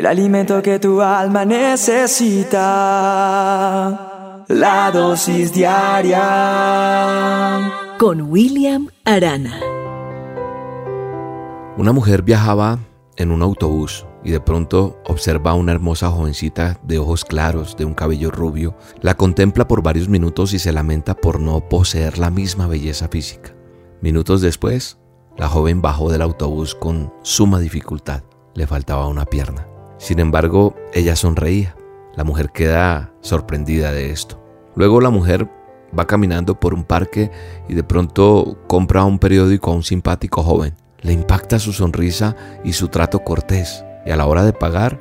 el alimento que tu alma necesita. La dosis diaria. Con William Arana. Una mujer viajaba en un autobús y de pronto observa a una hermosa jovencita de ojos claros, de un cabello rubio, la contempla por varios minutos y se lamenta por no poseer la misma belleza física. Minutos después, la joven bajó del autobús con suma dificultad, le faltaba una pierna. Sin embargo, ella sonreía. La mujer queda sorprendida de esto. Luego la mujer va caminando por un parque y de pronto compra un periódico a un simpático joven. Le impacta su sonrisa y su trato cortés y a la hora de pagar,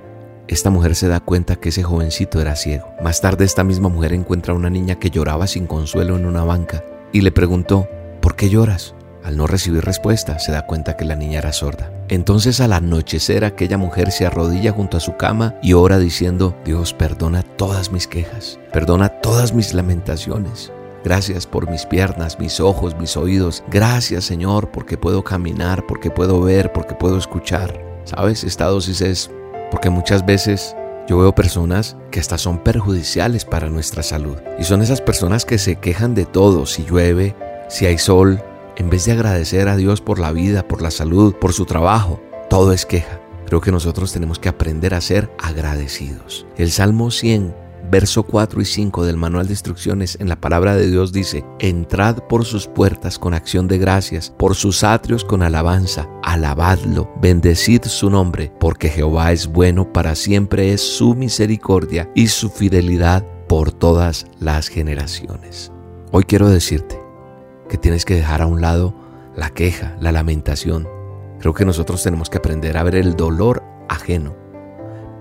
esta mujer se da cuenta que ese jovencito era ciego. Más tarde esta misma mujer encuentra a una niña que lloraba sin consuelo en una banca y le preguntó, ¿por qué lloras? Al no recibir respuesta, se da cuenta que la niña era sorda. Entonces al anochecer aquella mujer se arrodilla junto a su cama y ora diciendo, Dios, perdona todas mis quejas, perdona todas mis lamentaciones. Gracias por mis piernas, mis ojos, mis oídos. Gracias Señor porque puedo caminar, porque puedo ver, porque puedo escuchar. ¿Sabes? Esta dosis es porque muchas veces yo veo personas que hasta son perjudiciales para nuestra salud. Y son esas personas que se quejan de todo, si llueve, si hay sol, en vez de agradecer a Dios por la vida, por la salud, por su trabajo, todo es queja. Creo que nosotros tenemos que aprender a ser agradecidos. El Salmo 100 verso 4 y 5 del manual de instrucciones en la palabra de Dios dice, entrad por sus puertas con acción de gracias, por sus atrios con alabanza, alabadlo, bendecid su nombre, porque Jehová es bueno, para siempre es su misericordia y su fidelidad por todas las generaciones. Hoy quiero decirte que tienes que dejar a un lado la queja, la lamentación. Creo que nosotros tenemos que aprender a ver el dolor ajeno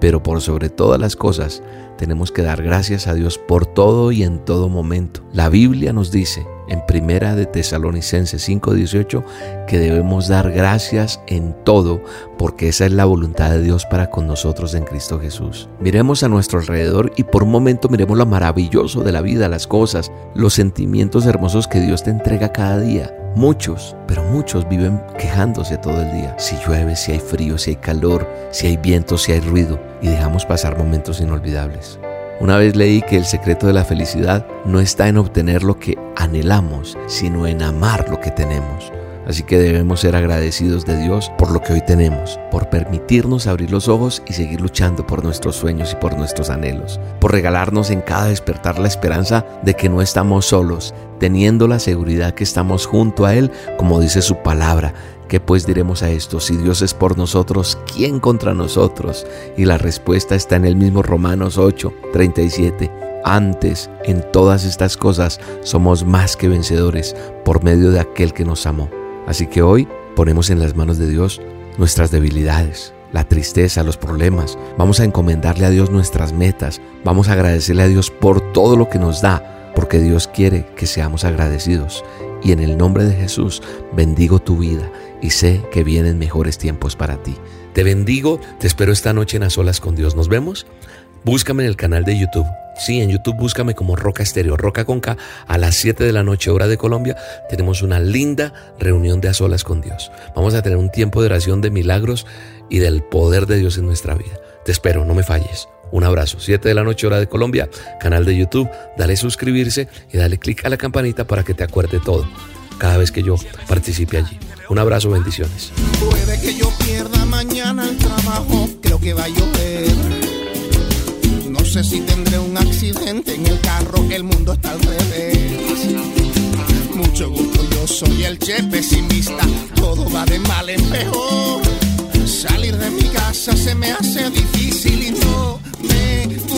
pero por sobre todas las cosas tenemos que dar gracias a Dios por todo y en todo momento. La Biblia nos dice en Primera de Tesalonicenses 5:18 que debemos dar gracias en todo porque esa es la voluntad de Dios para con nosotros en Cristo Jesús. Miremos a nuestro alrededor y por un momento miremos lo maravilloso de la vida, las cosas, los sentimientos hermosos que Dios te entrega cada día. Muchos, pero muchos viven quejándose todo el día. Si llueve, si hay frío, si hay calor, si hay viento, si hay ruido y dejamos pasar momentos inolvidables. Una vez leí que el secreto de la felicidad no está en obtener lo que anhelamos, sino en amar lo que tenemos. Así que debemos ser agradecidos de Dios por lo que hoy tenemos, por permitirnos abrir los ojos y seguir luchando por nuestros sueños y por nuestros anhelos, por regalarnos en cada despertar la esperanza de que no estamos solos, teniendo la seguridad que estamos junto a Él, como dice su palabra, ¿Qué pues diremos a esto? Si Dios es por nosotros, ¿quién contra nosotros? Y la respuesta está en el mismo Romanos 8, 37. Antes, en todas estas cosas, somos más que vencedores por medio de aquel que nos amó. Así que hoy ponemos en las manos de Dios nuestras debilidades, la tristeza, los problemas. Vamos a encomendarle a Dios nuestras metas. Vamos a agradecerle a Dios por todo lo que nos da, porque Dios quiere que seamos agradecidos. Y en el nombre de Jesús bendigo tu vida y sé que vienen mejores tiempos para ti. Te bendigo, te espero esta noche en A Solas con Dios. Nos vemos. Búscame en el canal de YouTube. Sí, en YouTube búscame como Roca Estéreo, Roca con K. A las 7 de la noche, hora de Colombia, tenemos una linda reunión de A Solas con Dios. Vamos a tener un tiempo de oración de milagros y del poder de Dios en nuestra vida. Te espero, no me falles. Un abrazo. 7 de la noche, hora de Colombia, canal de YouTube. Dale suscribirse y dale clic a la campanita para que te acuerde todo cada vez que yo participe allí. Un abrazo, bendiciones. Puede que yo pierda mañana el trabajo, creo que va a llover. No sé si tendré un accidente en el carro, el mundo está al revés. Mucho gusto, yo soy el chef pesimista, todo va de mal en peor. Salir de mi casa se me hace difícil y no me